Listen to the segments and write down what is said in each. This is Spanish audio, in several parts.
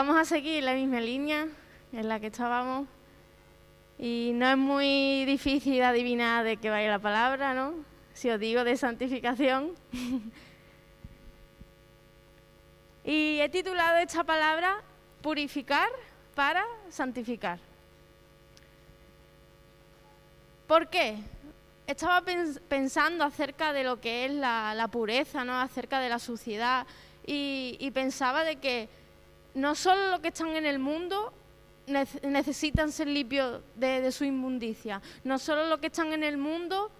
vamos a seguir la misma línea en la que estábamos. Y no es muy difícil adivinar de qué va la palabra, ¿no? Si os digo de santificación. y he titulado esta palabra Purificar para santificar. ¿Por qué? Estaba pensando acerca de lo que es la, pureza, ¿no? acerca de la suciedad, y, pensaba de que no solo los que están en el mundo necesitan ser limpios de, su inmundicia, no solo los que están en el mundo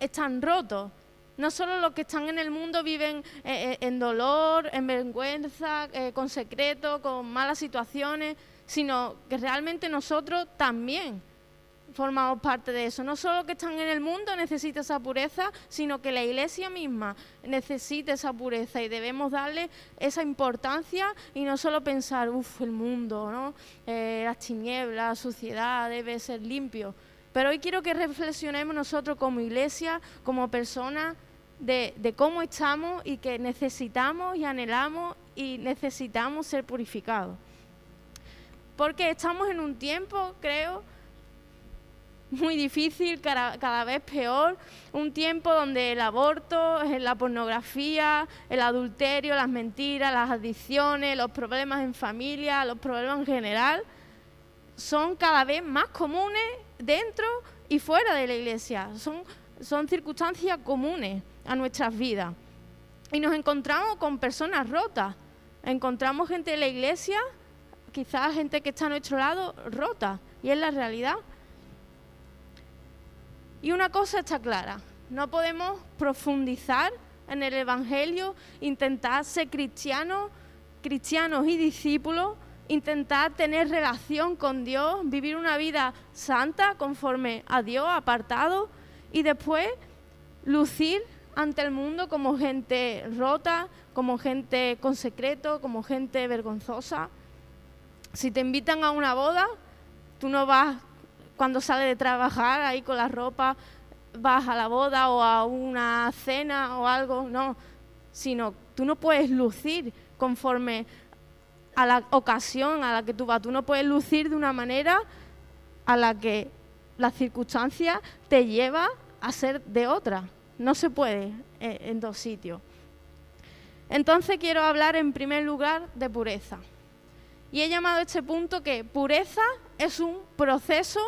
están rotos, no solo los que están en el mundo viven eh, eh, en dolor, en vergüenza, eh, con secreto, con malas situaciones, sino que realmente nosotros también formamos parte de eso. No solo que están en el mundo necesita esa pureza, sino que la iglesia misma necesita esa pureza y debemos darle esa importancia y no solo pensar, uff, el mundo, ¿no? Eh, las tinieblas, la suciedad debe ser limpio. Pero hoy quiero que reflexionemos nosotros como iglesia, como personas, de, de cómo estamos y que necesitamos y anhelamos y necesitamos ser purificados. Porque estamos en un tiempo, creo, muy difícil, cada, vez peor, un tiempo donde el aborto, la pornografía, el adulterio, las mentiras, las adicciones, los problemas en familia, los problemas en general, son cada vez más comunes dentro y fuera de la iglesia. Son, son circunstancias comunes a nuestras vidas. Y nos encontramos con personas rotas. Encontramos gente de la iglesia, quizás gente que está a nuestro lado, rota. Y es la realidad. Y una cosa está clara, no podemos profundizar en el Evangelio, intentar ser cristianos, cristianos y discípulos, intentar tener relación con Dios, vivir una vida santa conforme a Dios, apartado, y después lucir ante el mundo como gente rota, como gente con secreto, como gente vergonzosa. Si te invitan a una boda, tú no vas cuando sale de trabajar ahí con la ropa, vas a la boda o a una cena o algo, no, sino tú no puedes lucir conforme a la ocasión a la que tú vas, tú no puedes lucir de una manera a la que la circunstancia te lleva a ser de otra, no se puede eh, en dos sitios. Entonces quiero hablar en primer lugar de pureza. Y he llamado a este punto que pureza es un proceso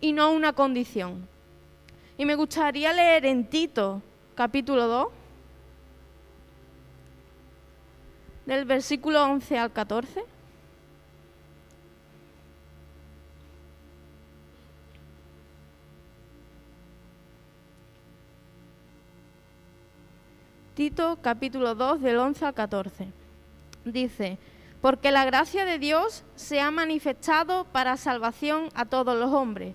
y no una condición. Y me gustaría leer en Tito, capítulo 2, del versículo 11 al 14. Tito capítulo 2 del 11 al 14. Dice, porque la gracia de Dios se ha manifestado para salvación a todos los hombres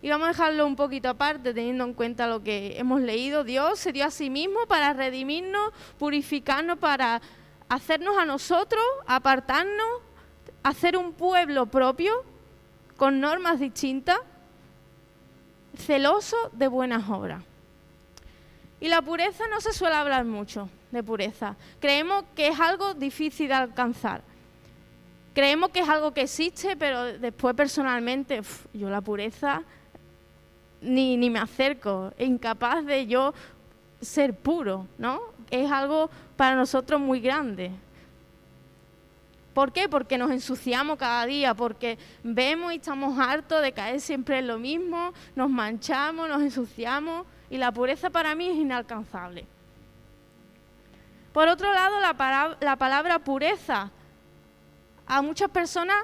Y vamos a dejarlo un poquito aparte, teniendo en cuenta lo que hemos leído. Dios se dio a sí mismo para redimirnos, purificarnos, para hacernos a nosotros, apartarnos, hacer un pueblo propio, con normas distintas, celoso de buenas obras. Y la pureza no se suele hablar mucho de pureza. Creemos que es algo difícil de alcanzar. Creemos que es algo que existe, pero después personalmente, yo la pureza ni, ni me acerco, incapaz de yo ser puro, ¿no? Es algo para nosotros muy grande. ¿Por qué? Porque nos ensuciamos cada día, porque vemos y estamos hartos de caer siempre en lo mismo, nos manchamos, nos ensuciamos y la pureza para mí es inalcanzable. Por otro lado, la, la palabra pureza a muchas personas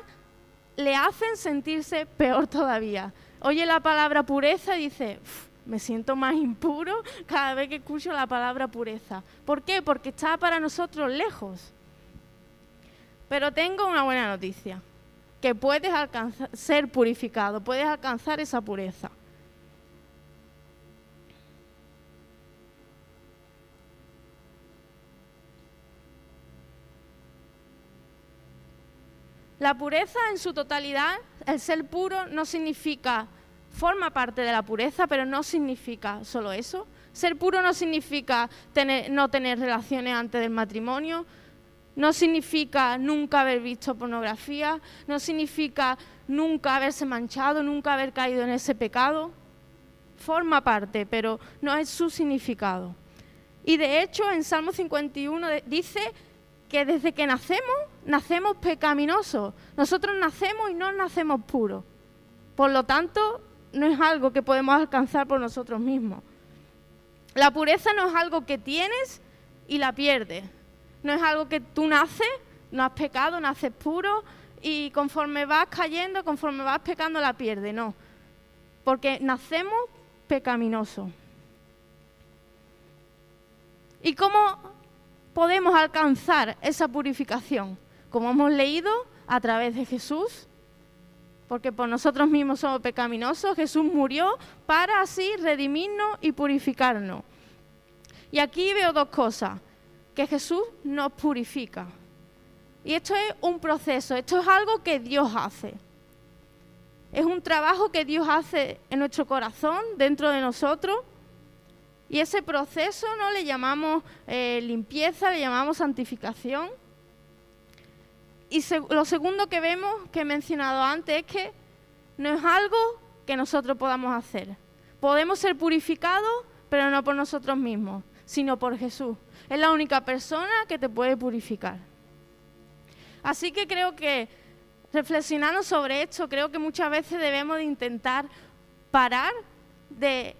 le hacen sentirse peor todavía oye la palabra pureza y dice, me siento más impuro cada vez que escucho la palabra pureza. ¿Por qué? Porque está para nosotros lejos. Pero tengo una buena noticia. que puedes ser purificado, puedes alcanzar esa pureza. La pureza en su totalidad, el ser puro, no significa, forma parte de la pureza, pero no significa solo eso. Ser puro no significa no tener relaciones antes del matrimonio, no significa nunca haber visto pornografía, no significa nunca haberse manchado, nunca haber caído en ese pecado. Forma parte, pero no es su significado. Y de hecho en Salmo 51 dice que desde que nacemos, nacemos pecaminosos. Nosotros nacemos y no nacemos puros. Por lo tanto, no es algo que podemos alcanzar por nosotros mismos. La pureza no es algo que tienes y la pierdes. No es algo que tú naces, no has pecado, naces puro y conforme vas cayendo, conforme vas pecando, la pierdes. No. Porque nacemos pecaminosos. ¿Y cómo podemos alcanzar esa purificación? Como hemos leído, a través de Jesús, porque por nosotros mismos somos pecaminosos, Jesús murió para así redimirnos y purificarnos. Y aquí veo dos cosas, que Jesús nos purifica. Y esto es un proceso, esto es algo que Dios hace. Es un trabajo que Dios hace en nuestro corazón, dentro de nosotros, y ese proceso no le llamamos eh, limpieza, le llamamos santificación. Y lo segundo que vemos, que he mencionado antes, es que no es algo que nosotros podamos hacer. Podemos ser purificados, pero no por nosotros mismos, sino por Jesús. Es la única persona que te puede purificar. Así que creo que reflexionando sobre esto, creo que muchas veces debemos de intentar parar de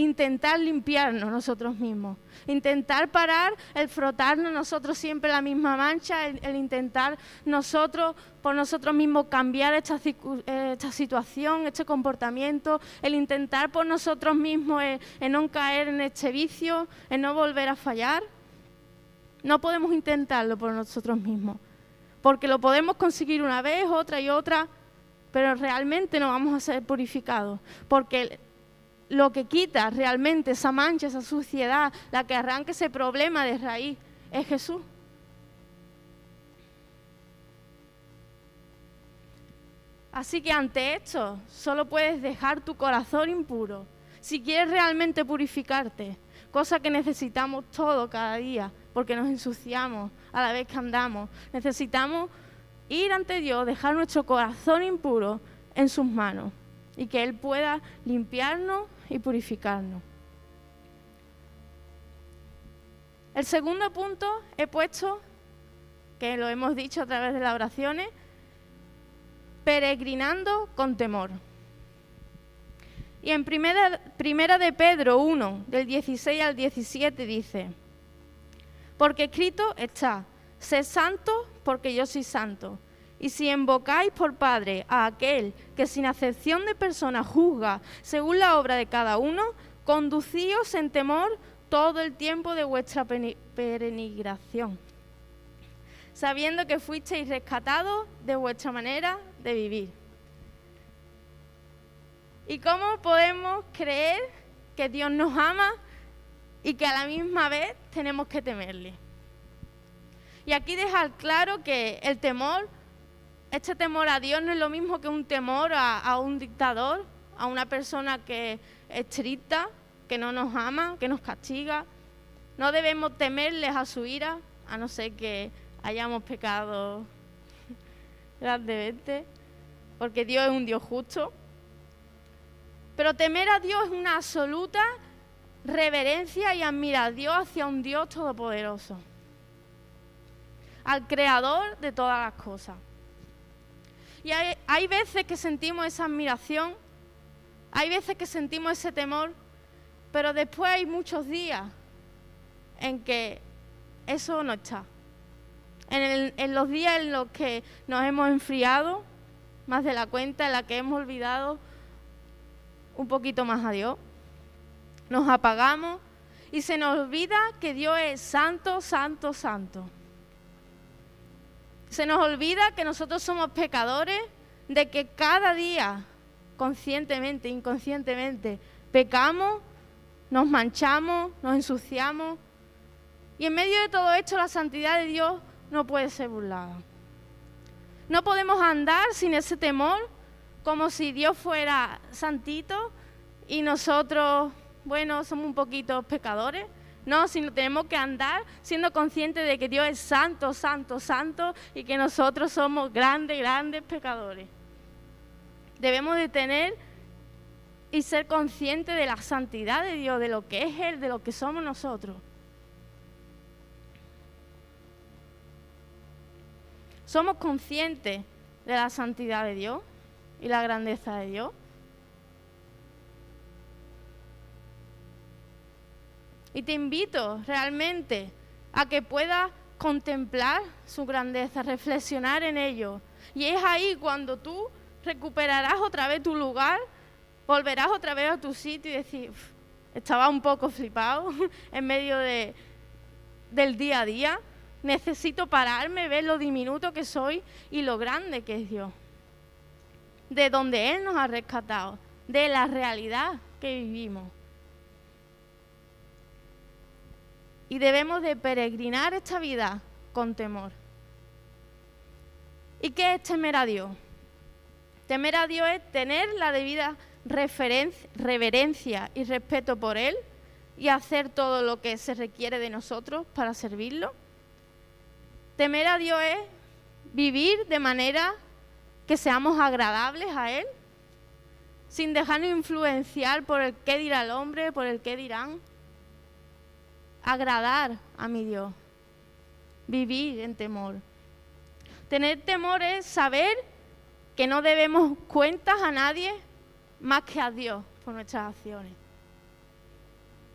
intentar limpiarnos nosotros mismos, intentar parar el frotarnos nosotros siempre la misma mancha, el, intentar nosotros por nosotros mismos cambiar esta, esta, situación, este comportamiento, el intentar por nosotros mismos en no caer en este vicio, en no volver a fallar. No podemos intentarlo por nosotros mismos, porque lo podemos conseguir una vez, otra y otra, pero realmente no vamos a ser purificados, porque lo que quita realmente esa mancha, esa suciedad, la que arranca ese problema de raíz, es Jesús. Así que ante esto solo puedes dejar tu corazón impuro. Si quieres realmente purificarte, cosa que necesitamos todo cada día, porque nos ensuciamos a la vez que andamos, necesitamos ir ante Dios, dejar nuestro corazón impuro en sus manos y que Él pueda limpiarnos y purificarnos. El segundo punto he puesto, que lo hemos dicho a través de las oraciones, peregrinando con temor. Y en primera, primera de Pedro 1, del 16 al 17 dice, porque escrito está, sé santo porque yo soy santo. Y si invocáis por Padre a aquel que sin acepción de persona juzga según la obra de cada uno, conducíos en temor todo el tiempo de vuestra peregrinación, sabiendo que fuisteis rescatados de vuestra manera de vivir. ¿Y cómo podemos creer que Dios nos ama y que a la misma vez tenemos que temerle? Y aquí dejar claro que el temor este temor a Dios no es lo mismo que un temor a, un dictador, a una persona que es estricta, que no nos ama, que nos castiga. No debemos temerles a su ira, a no ser que hayamos pecado grandemente, porque Dios es un Dios justo. Pero temer a Dios es una absoluta reverencia y admiración hacia un Dios todopoderoso, al creador de todas las cosas. Y hay, veces que sentimos esa admiración, hay veces que sentimos ese temor, pero después hay muchos días en que eso no está. En, en, los días en los que nos hemos enfriado más de la cuenta, en la que hemos olvidado un poquito más a Dios, nos apagamos y se nos olvida que Dios es santo, santo, santo. Se nos olvida que nosotros somos pecadores, de que cada día, conscientemente, inconscientemente, pecamos, nos manchamos, nos ensuciamos. Y en medio de todo esto la santidad de Dios no puede ser burlada. No podemos andar sin ese temor, como si Dios fuera santito y nosotros, bueno, somos un poquito pecadores. No, sino tenemos que andar siendo conscientes de que Dios es santo, santo, santo y que nosotros somos grandes, grandes pecadores. Debemos de tener y ser conscientes de la santidad de Dios, de lo que es Él, de lo que somos nosotros. Somos conscientes de la santidad de Dios y la grandeza de Dios. Y te invito realmente a que puedas contemplar su grandeza, reflexionar en ello. Y es ahí cuando tú recuperarás otra vez tu lugar, volverás otra vez a tu sitio y decir, estaba un poco flipado en medio de, del día a día. Necesito pararme, ver lo diminuto que soy y lo grande que es Dios. De donde Él nos ha rescatado, de la realidad que vivimos. Y debemos de peregrinar esta vida con temor. ¿Y qué es temer a Dios? Temer a Dios es tener la debida reverencia y respeto por Él y hacer todo lo que se requiere de nosotros para servirlo. Temer a Dios es vivir de manera que seamos agradables a Él, sin dejarnos influenciar por el qué dirá el hombre, por el qué dirán agradar a mi Dios, vivir en temor. Tener temor es saber que no debemos cuentas a nadie más que a Dios por nuestras acciones.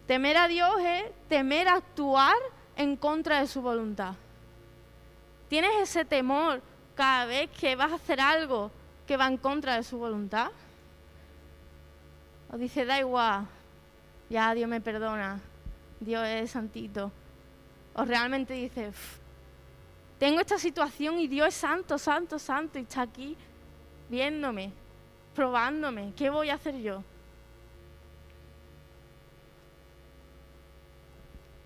Temer a Dios es temer actuar en contra de su voluntad. ¿Tienes ese temor cada vez que vas a hacer algo que va en contra de su voluntad? O dice, da igual, ya Dios me perdona, Dios es santito. O realmente dice, tengo esta situación y Dios es santo, santo, santo y está aquí viéndome, probándome. ¿Qué voy a hacer yo?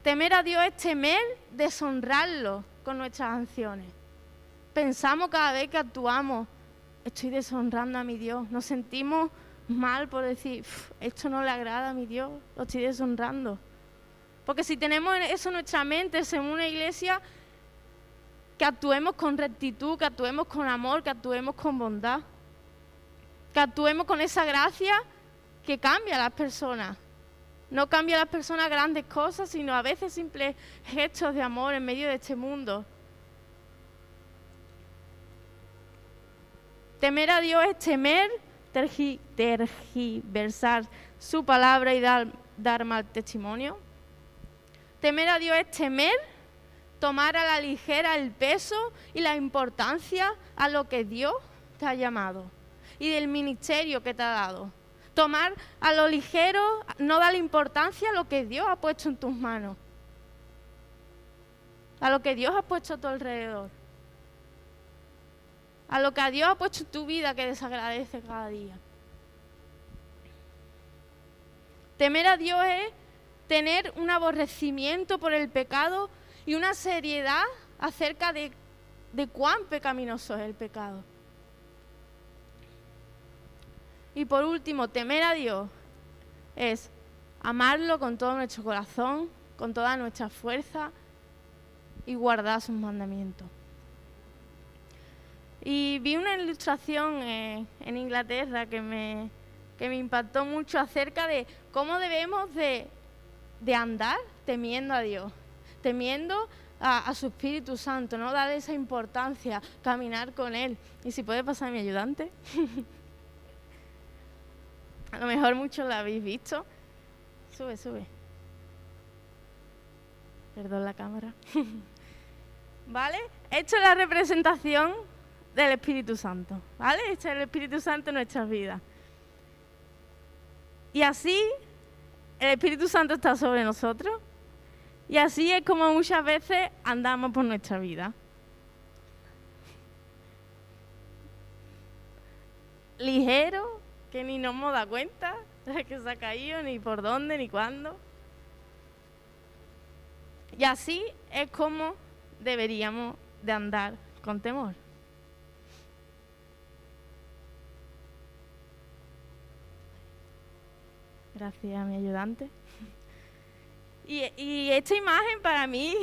Temer a Dios es temer deshonrarlo con nuestras acciones. Pensamos cada vez que actuamos, estoy deshonrando a mi Dios. Nos sentimos mal por decir, esto no le agrada a mi Dios, lo estoy deshonrando. Porque si tenemos eso en nuestra mente, en una iglesia que actuemos con rectitud, que actuemos con amor, que actuemos con bondad, que actuemos con esa gracia que cambia a las personas. No cambia a las personas grandes cosas, sino a veces simples gestos de amor en medio de este mundo. Temer a Dios es temer, tergiversar su palabra y dar, dar mal testimonio. Temer a Dios es temer, tomar a la ligera el peso y la importancia a lo que Dios te ha llamado y del ministerio que te ha dado. Tomar a lo ligero, no darle importancia a lo que Dios ha puesto en tus manos, a lo que Dios ha puesto a tu alrededor, a lo que a Dios ha puesto en tu vida que desagradece cada día. Temer a Dios es tener un aborrecimiento por el pecado y una seriedad acerca de, cuán pecaminoso es el pecado. Y por último, temer a Dios es amarlo con todo nuestro corazón, con toda nuestra fuerza y guardar sus mandamientos. Y vi una ilustración eh, en Inglaterra que me, que me impactó mucho acerca de cómo debemos de de andar temiendo a Dios, temiendo a, su Espíritu Santo, no darle esa importancia, caminar con Él. Y si puede pasar mi ayudante. a lo mejor muchos la habéis visto. Sube, sube. Perdón la cámara. ¿Vale? Esta es la representación del Espíritu Santo. ¿Vale? Este es el Espíritu Santo en nuestras vidas. Y así el Espíritu Santo está sobre nosotros. Y así es como muchas veces andamos por nuestra vida. ligero que ni nos hemos dado cuenta de que se ha caído, ni por dónde, ni cuándo. Y así es como deberíamos de andar con temor. Gracias, mi ayudante. Y, esta imagen para mí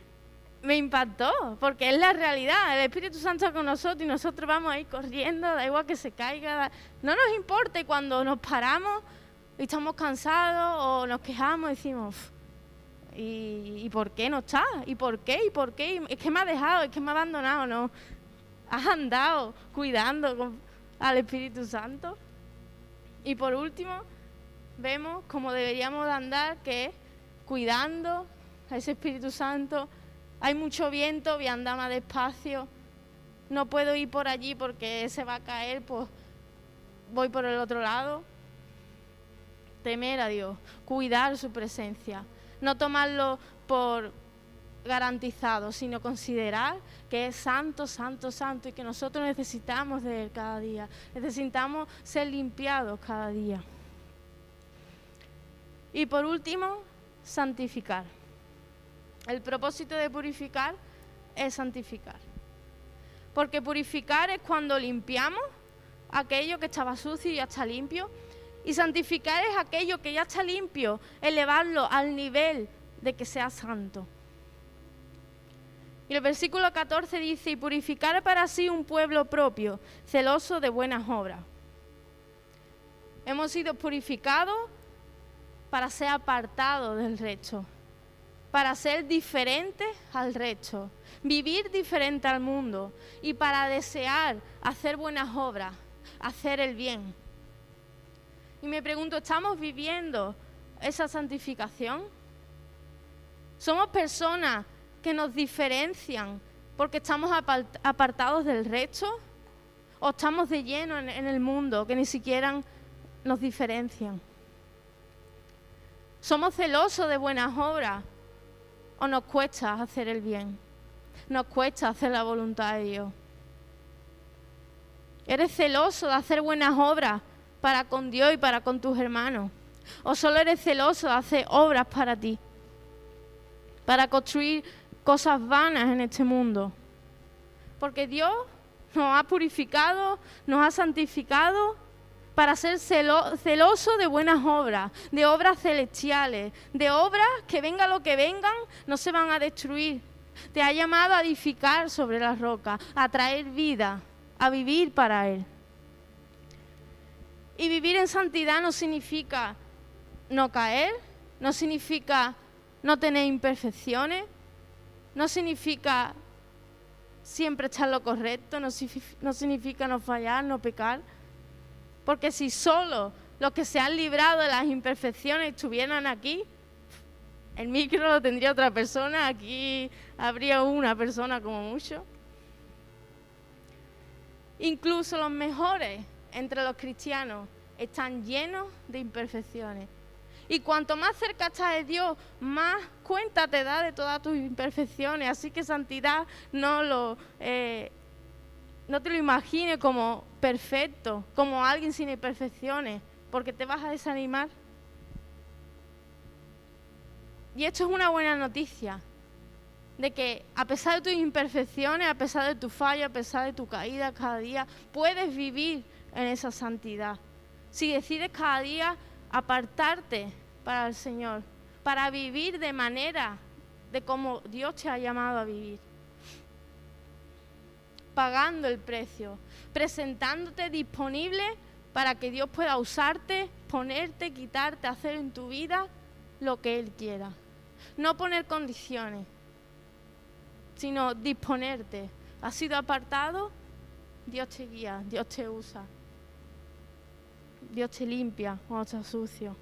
me impactó, porque es la realidad. El Espíritu Santo está con nosotros y nosotros vamos ahí corriendo, da igual que se caiga. No nos importa cuando nos paramos y estamos cansados o nos quejamos decimos, ¿y, por qué no está? ¿Y por qué? ¿Y por qué? Es que me ha dejado, es que me ha abandonado, no. Has andado cuidando al Espíritu Santo. Y por último, vemos cómo deberíamos de andar, que es cuidando a ese Espíritu Santo. Hay mucho viento, voy a despacio. No puedo ir por allí porque se va a caer, pues voy por el otro lado. Temer a Dios, cuidar su presencia, no tomarlo por garantizado, sino considerar que es santo, santo, santo y que nosotros necesitamos de Él cada día. Necesitamos ser limpiados cada día. Y por último, santificar. El propósito de purificar es santificar. Porque purificar es cuando limpiamos aquello que estaba sucio y ya está limpio. Y santificar es aquello que ya está limpio, elevarlo al nivel de que sea santo. Y el versículo 14 dice, y purificar para sí un pueblo propio, celoso de buenas obras. Hemos sido purificados para ser apartado del resto, para ser diferente al resto, vivir diferente al mundo y para desear hacer buenas obras, hacer el bien. Y me pregunto, ¿estamos viviendo esa santificación? ¿Somos personas que nos diferencian porque estamos apartados del resto? ¿O estamos de lleno en, el mundo que ni siquiera nos diferencian? ¿Somos celosos de buenas obras o nos cuesta hacer el bien? Nos cuesta hacer la voluntad de Dios. ¿Eres celoso de hacer buenas obras para con Dios y para con tus hermanos? ¿O solo eres celoso de hacer obras para ti? Para construir cosas vanas en este mundo. Porque Dios nos ha purificado, nos ha santificado para ser celoso de buenas obras, de obras celestiales, de obras que venga lo que vengan, no se van a destruir. Te ha llamado a edificar sobre la roca, a traer vida, a vivir para Él. Y vivir en santidad no significa no caer, no significa no tener imperfecciones, no significa siempre echar lo correcto, no significa no fallar, no pecar porque si solo los que se han librado de las imperfecciones estuvieran aquí, el micro lo tendría otra persona, aquí habría una persona como mucho. Incluso los mejores entre los cristianos están llenos de imperfecciones. Y cuanto más cerca estás de Dios, más cuenta te da de todas tus imperfecciones. Así que santidad no lo eh, no te lo imagines como perfecto, como alguien sin imperfecciones, porque te vas a desanimar. Y esto es una buena noticia, de que a pesar de tus imperfecciones, a pesar de tu falla, a pesar de tu caída cada día, puedes vivir en esa santidad. Si decides cada día apartarte para el Señor, para vivir de manera de como Dios te ha llamado a vivir pagando el precio, presentándote disponible para que Dios pueda usarte, ponerte, quitarte, hacer en tu vida lo que Él quiera. No poner condiciones, sino disponerte. Has sido apartado, Dios te guía, Dios te usa. Dios te limpia cuando estás sucio.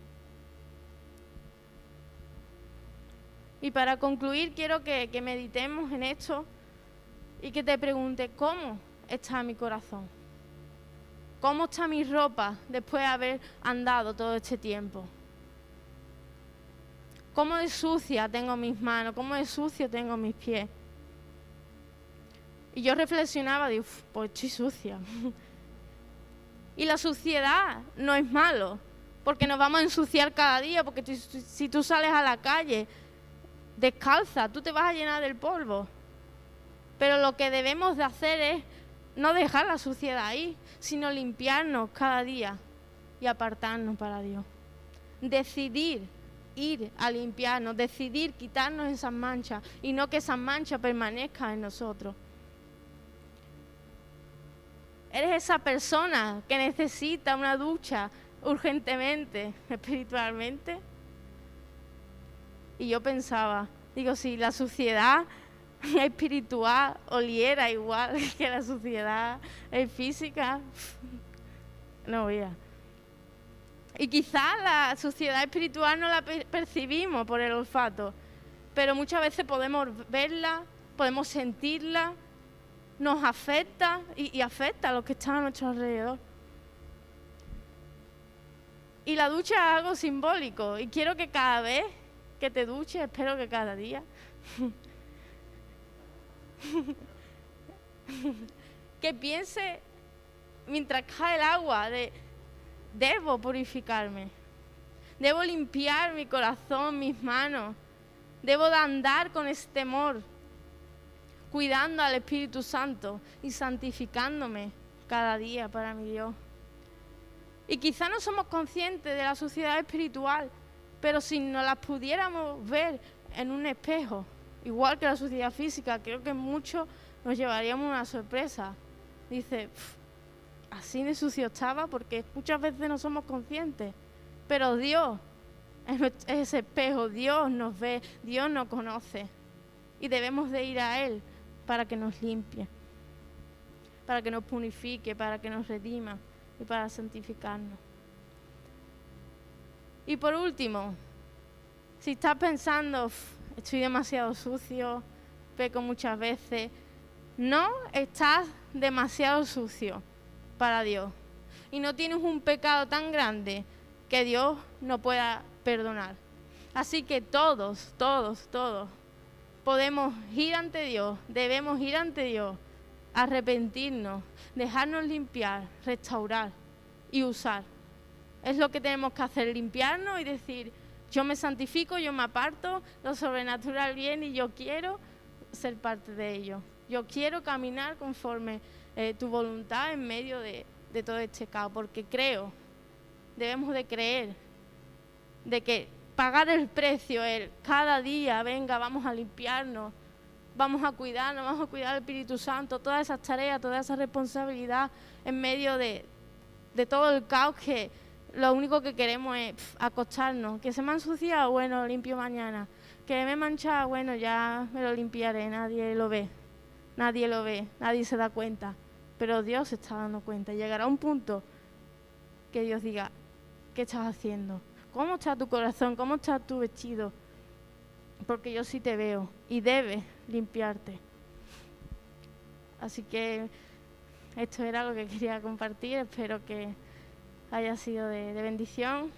Y para concluir, quiero que, que meditemos en esto y que te pregunte cómo está mi corazón, cómo está mi ropa después de haber andado todo este tiempo. ¿Cómo de sucia tengo mis manos? ¿Cómo de sucio tengo mis pies? Y yo reflexionaba, digo, pues estoy sucia. Y la suciedad no es malo, porque nos vamos a ensuciar cada día, porque si tú sales a la calle descalza, tú te vas a llenar del polvo. Pero lo que debemos de hacer es no dejar la suciedad ahí, sino limpiarnos cada día y apartarnos para Dios. Decidir ir a limpiarnos, decidir quitarnos esas manchas y no que esas manchas permanezcan en nosotros. Eres esa persona que necesita una ducha urgentemente, espiritualmente. Y yo pensaba, digo, si la suciedad espiritual oliera igual que la suciedad física, no voy a. Y quizás la suciedad espiritual no la percibimos por el olfato, pero muchas veces podemos verla, podemos sentirla, nos afecta y, y afecta a los que están a nuestro alrededor. Y la ducha es algo simbólico y quiero que cada vez que te duches, espero que cada día, que piense mientras cae el agua de debo purificarme, debo limpiar mi corazón, mis manos, debo de andar con este temor, cuidando al Espíritu Santo y santificándome cada día para mi Dios. Y quizá no somos conscientes de la suciedad espiritual, pero si nos las pudiéramos ver en un espejo, igual que la suciedad física, creo que mucho nos llevaríamos una sorpresa. Dice, así de sucio estaba porque muchas veces no somos conscientes, pero Dios es ese espejo, Dios nos ve, Dios nos conoce y debemos de ir a Él para que nos limpie, para que nos purifique, para que nos redima y para santificarnos. Y por último, si estás pensando, estoy demasiado sucio, peco muchas veces, no estás demasiado sucio para Dios. Y no tienes un pecado tan grande que Dios no pueda perdonar. Así que todos, todos, todos podemos ir ante Dios, debemos ir ante Dios, arrepentirnos, dejarnos limpiar, restaurar y usar. Es lo que tenemos que hacer, limpiarnos y decir, yo me santifico, yo me aparto, lo sobrenatural viene y yo quiero ser parte de ello. Yo quiero caminar conforme eh, tu voluntad en medio de, todo este caos, porque creo, debemos de creer, de que pagar el precio, el cada día, venga, vamos a limpiarnos, vamos a cuidarnos, vamos a cuidar al Espíritu Santo, todas esas tareas, toda esa responsabilidad en medio de, de todo el caos que lo único que queremos es acostarnos. Que se me ha ensuciado, bueno, limpio mañana. Que me he manchado, bueno, ya me lo limpiaré, nadie lo ve. Nadie lo ve, nadie se da cuenta. Pero Dios se está dando cuenta. Llegará un punto que Dios diga, ¿qué estás haciendo? ¿Cómo está tu corazón? ¿Cómo está tu vestido? Porque yo sí te veo y debe limpiarte. Así que esto era lo que quería compartir. Espero que haya sido de, bendición.